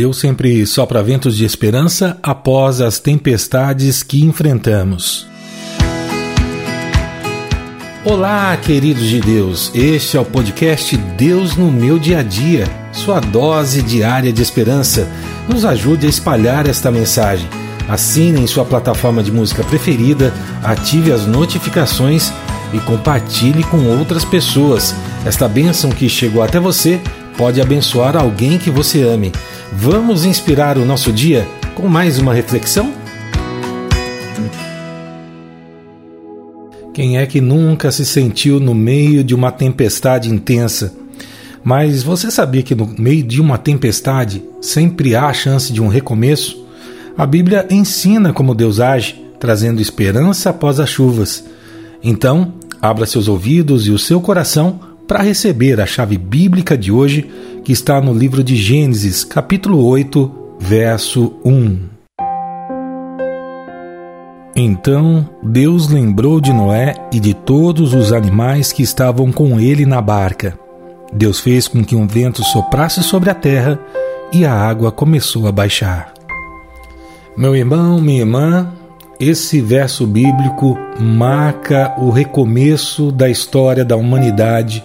Deus sempre sopra ventos de esperança após as tempestades que enfrentamos. Olá, queridos de Deus. Este é o podcast Deus no meu dia a dia, sua dose diária de esperança. Nos ajude a espalhar esta mensagem. Assine em sua plataforma de música preferida, ative as notificações e compartilhe com outras pessoas. Esta bênção que chegou até você pode abençoar alguém que você ame. Vamos inspirar o nosso dia com mais uma reflexão? Quem é que nunca se sentiu no meio de uma tempestade intensa? Mas você sabia que no meio de uma tempestade sempre há a chance de um recomeço? A Bíblia ensina como Deus age, trazendo esperança após as chuvas. Então, abra seus ouvidos e o seu coração para receber a chave bíblica de hoje, que está no livro de Gênesis, capítulo 8, verso 1. Então Deus lembrou de Noé e de todos os animais que estavam com ele na barca. Deus fez com que um vento soprasse sobre a terra e a água começou a baixar. Meu irmão, minha irmã, esse verso bíblico marca o recomeço da história da humanidade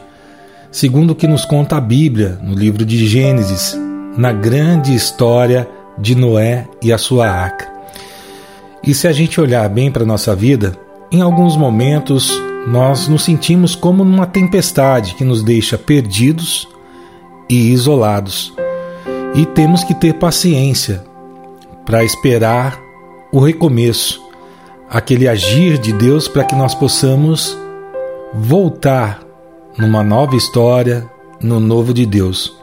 segundo o que nos conta a Bíblia no livro de Gênesis, na grande história de Noé e a sua arca. E se a gente olhar bem para a nossa vida, em alguns momentos nós nos sentimos como numa tempestade que nos deixa perdidos e isolados. E temos que ter paciência para esperar o recomeço, aquele agir de Deus para que nós possamos voltar numa nova história, no novo de Deus.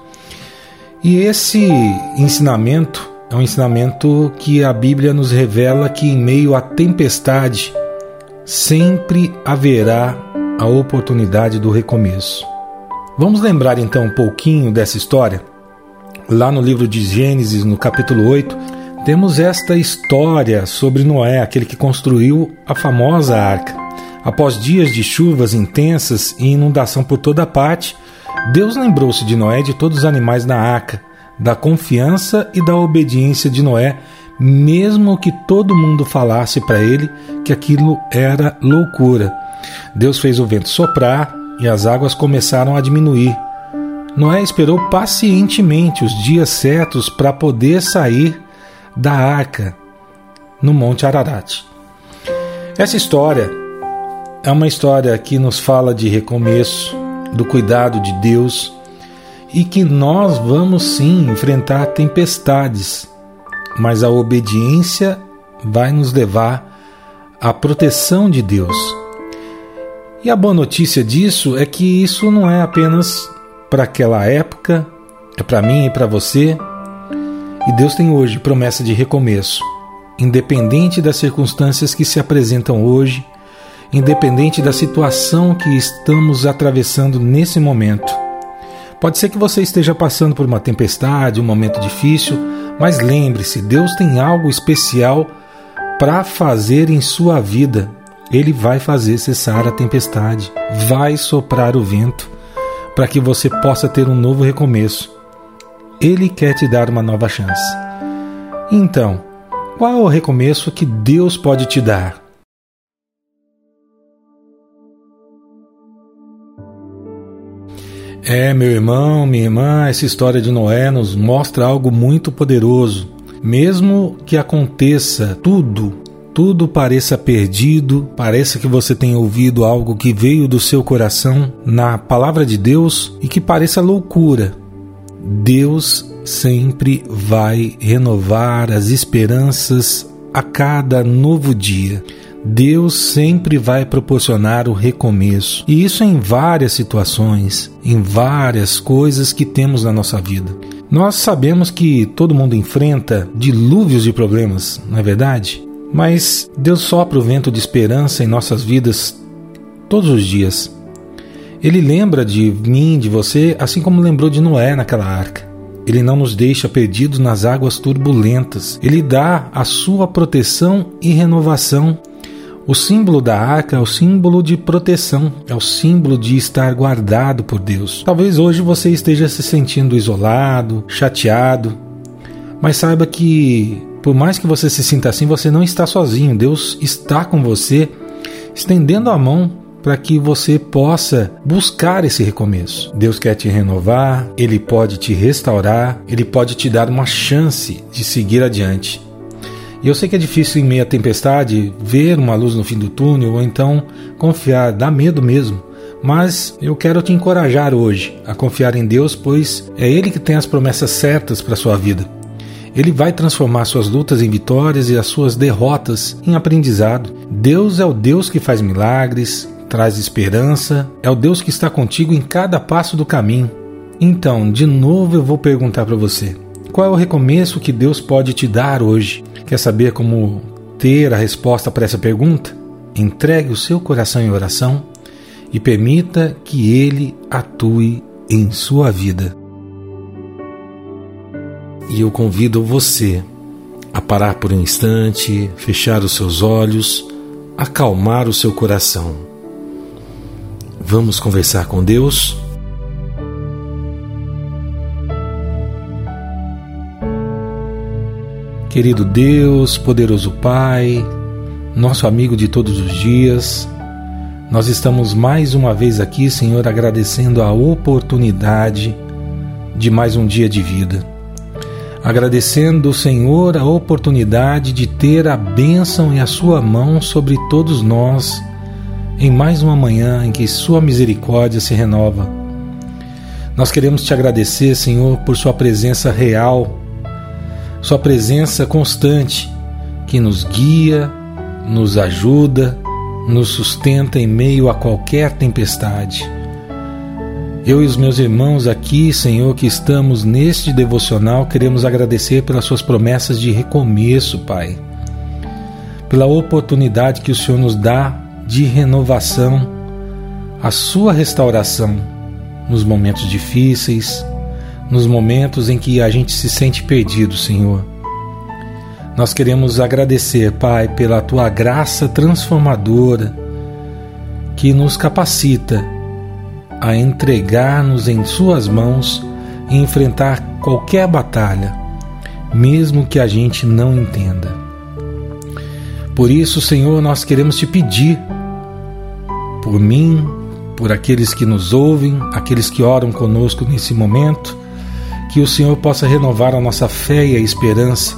E esse ensinamento é um ensinamento que a Bíblia nos revela que em meio à tempestade sempre haverá a oportunidade do recomeço. Vamos lembrar então um pouquinho dessa história? Lá no livro de Gênesis, no capítulo 8, temos esta história sobre Noé, aquele que construiu a famosa arca. Após dias de chuvas intensas e inundação por toda parte, Deus lembrou-se de Noé e de todos os animais na arca, da confiança e da obediência de Noé, mesmo que todo mundo falasse para ele que aquilo era loucura. Deus fez o vento soprar e as águas começaram a diminuir. Noé esperou pacientemente os dias certos para poder sair da arca no Monte Ararat. Essa história é uma história que nos fala de recomeço, do cuidado de Deus e que nós vamos sim enfrentar tempestades, mas a obediência vai nos levar à proteção de Deus. E a boa notícia disso é que isso não é apenas para aquela época, é para mim e para você. E Deus tem hoje promessa de recomeço, independente das circunstâncias que se apresentam hoje independente da situação que estamos atravessando nesse momento. Pode ser que você esteja passando por uma tempestade, um momento difícil, mas lembre-se: Deus tem algo especial para fazer em sua vida. Ele vai fazer cessar a tempestade, vai soprar o vento para que você possa ter um novo recomeço. Ele quer te dar uma nova chance. Então, qual é o recomeço que Deus pode te dar? É, meu irmão, minha irmã, essa história de Noé nos mostra algo muito poderoso. Mesmo que aconteça tudo, tudo pareça perdido, pareça que você tenha ouvido algo que veio do seu coração na palavra de Deus e que pareça loucura, Deus sempre vai renovar as esperanças a cada novo dia. Deus sempre vai proporcionar o recomeço. E isso em várias situações, em várias coisas que temos na nossa vida. Nós sabemos que todo mundo enfrenta dilúvios de problemas, não é verdade? Mas Deus sopra o vento de esperança em nossas vidas todos os dias. Ele lembra de mim, de você, assim como lembrou de Noé naquela arca. Ele não nos deixa perdidos nas águas turbulentas. Ele dá a sua proteção e renovação o símbolo da arca é o símbolo de proteção, é o símbolo de estar guardado por Deus. Talvez hoje você esteja se sentindo isolado, chateado, Mas saiba que, por mais que você se sinta assim, você não está sozinho. Deus está com você, estendendo a mão para que você possa buscar esse recomeço. Deus quer te renovar, Ele pode te restaurar, Ele pode te dar uma chance de seguir adiante. E eu sei que é difícil em meio à tempestade ver uma luz no fim do túnel ou então confiar, dá medo mesmo. Mas eu quero te encorajar hoje a confiar em Deus, pois é Ele que tem as promessas certas para a sua vida. Ele vai transformar suas lutas em vitórias e as suas derrotas em aprendizado. Deus é o Deus que faz milagres, traz esperança, é o Deus que está contigo em cada passo do caminho. Então, de novo eu vou perguntar para você: qual é o recomeço que Deus pode te dar hoje? Quer saber como ter a resposta para essa pergunta? Entregue o seu coração em oração e permita que Ele atue em sua vida. E eu convido você a parar por um instante, fechar os seus olhos, acalmar o seu coração. Vamos conversar com Deus? Querido Deus, poderoso Pai, nosso amigo de todos os dias, nós estamos mais uma vez aqui, Senhor, agradecendo a oportunidade de mais um dia de vida. Agradecendo, Senhor, a oportunidade de ter a bênção e a Sua mão sobre todos nós em mais uma manhã em que Sua misericórdia se renova. Nós queremos te agradecer, Senhor, por Sua presença real sua presença constante que nos guia, nos ajuda, nos sustenta em meio a qualquer tempestade. Eu e os meus irmãos aqui, Senhor, que estamos neste devocional, queremos agradecer pelas Suas promessas de recomeço, Pai. Pela oportunidade que o Senhor nos dá de renovação, a Sua restauração nos momentos difíceis, nos momentos em que a gente se sente perdido, Senhor. Nós queremos agradecer, Pai, pela tua graça transformadora que nos capacita a entregar-nos em Suas mãos e enfrentar qualquer batalha, mesmo que a gente não entenda. Por isso, Senhor, nós queremos te pedir por mim, por aqueles que nos ouvem, aqueles que oram conosco nesse momento, que o Senhor possa renovar a nossa fé e a esperança,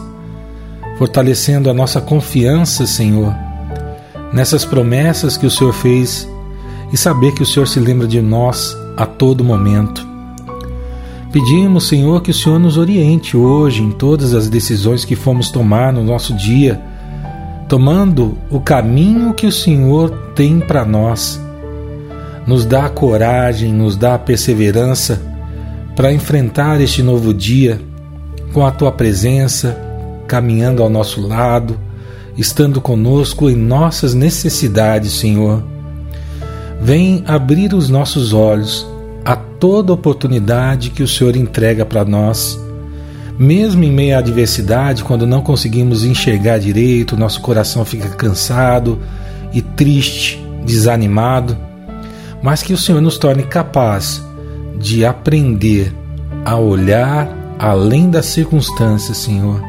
fortalecendo a nossa confiança, Senhor, nessas promessas que o Senhor fez e saber que o Senhor se lembra de nós a todo momento. Pedimos, Senhor, que o Senhor nos oriente hoje em todas as decisões que fomos tomar no nosso dia, tomando o caminho que o Senhor tem para nós. Nos dá coragem, nos dá perseverança para enfrentar este novo dia com a tua presença, caminhando ao nosso lado, estando conosco em nossas necessidades, Senhor. Vem abrir os nossos olhos a toda oportunidade que o Senhor entrega para nós. Mesmo em meio à adversidade, quando não conseguimos enxergar direito, nosso coração fica cansado e triste, desanimado, mas que o Senhor nos torne capaz de aprender a olhar além das circunstâncias, Senhor.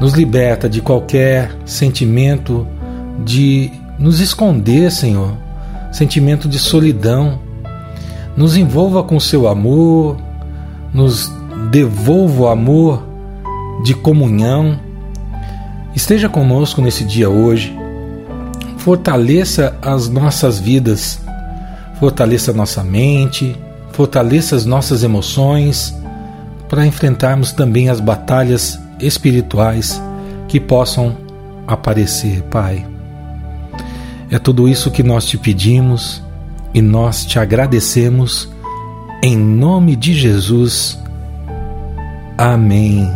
Nos liberta de qualquer sentimento de nos esconder, Senhor, sentimento de solidão. Nos envolva com seu amor, nos devolva o amor de comunhão. Esteja conosco nesse dia hoje. Fortaleça as nossas vidas, fortaleça nossa mente, fortaleça as nossas emoções para enfrentarmos também as batalhas espirituais que possam aparecer, Pai. É tudo isso que nós te pedimos e nós te agradecemos em nome de Jesus. Amém.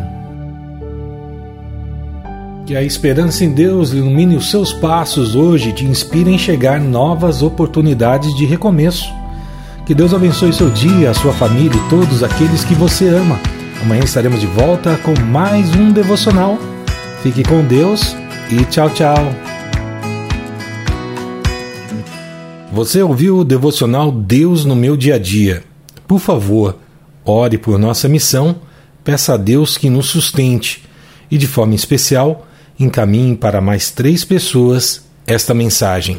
Que a esperança em Deus ilumine os seus passos hoje e te inspire a enxergar novas oportunidades de recomeço que Deus abençoe seu dia, a sua família e todos aqueles que você ama. Amanhã estaremos de volta com mais um devocional. Fique com Deus e tchau, tchau. Você ouviu o devocional Deus no meu dia a dia? Por favor, ore por nossa missão peça a Deus que nos sustente e, de forma especial, encaminhe para mais três pessoas esta mensagem.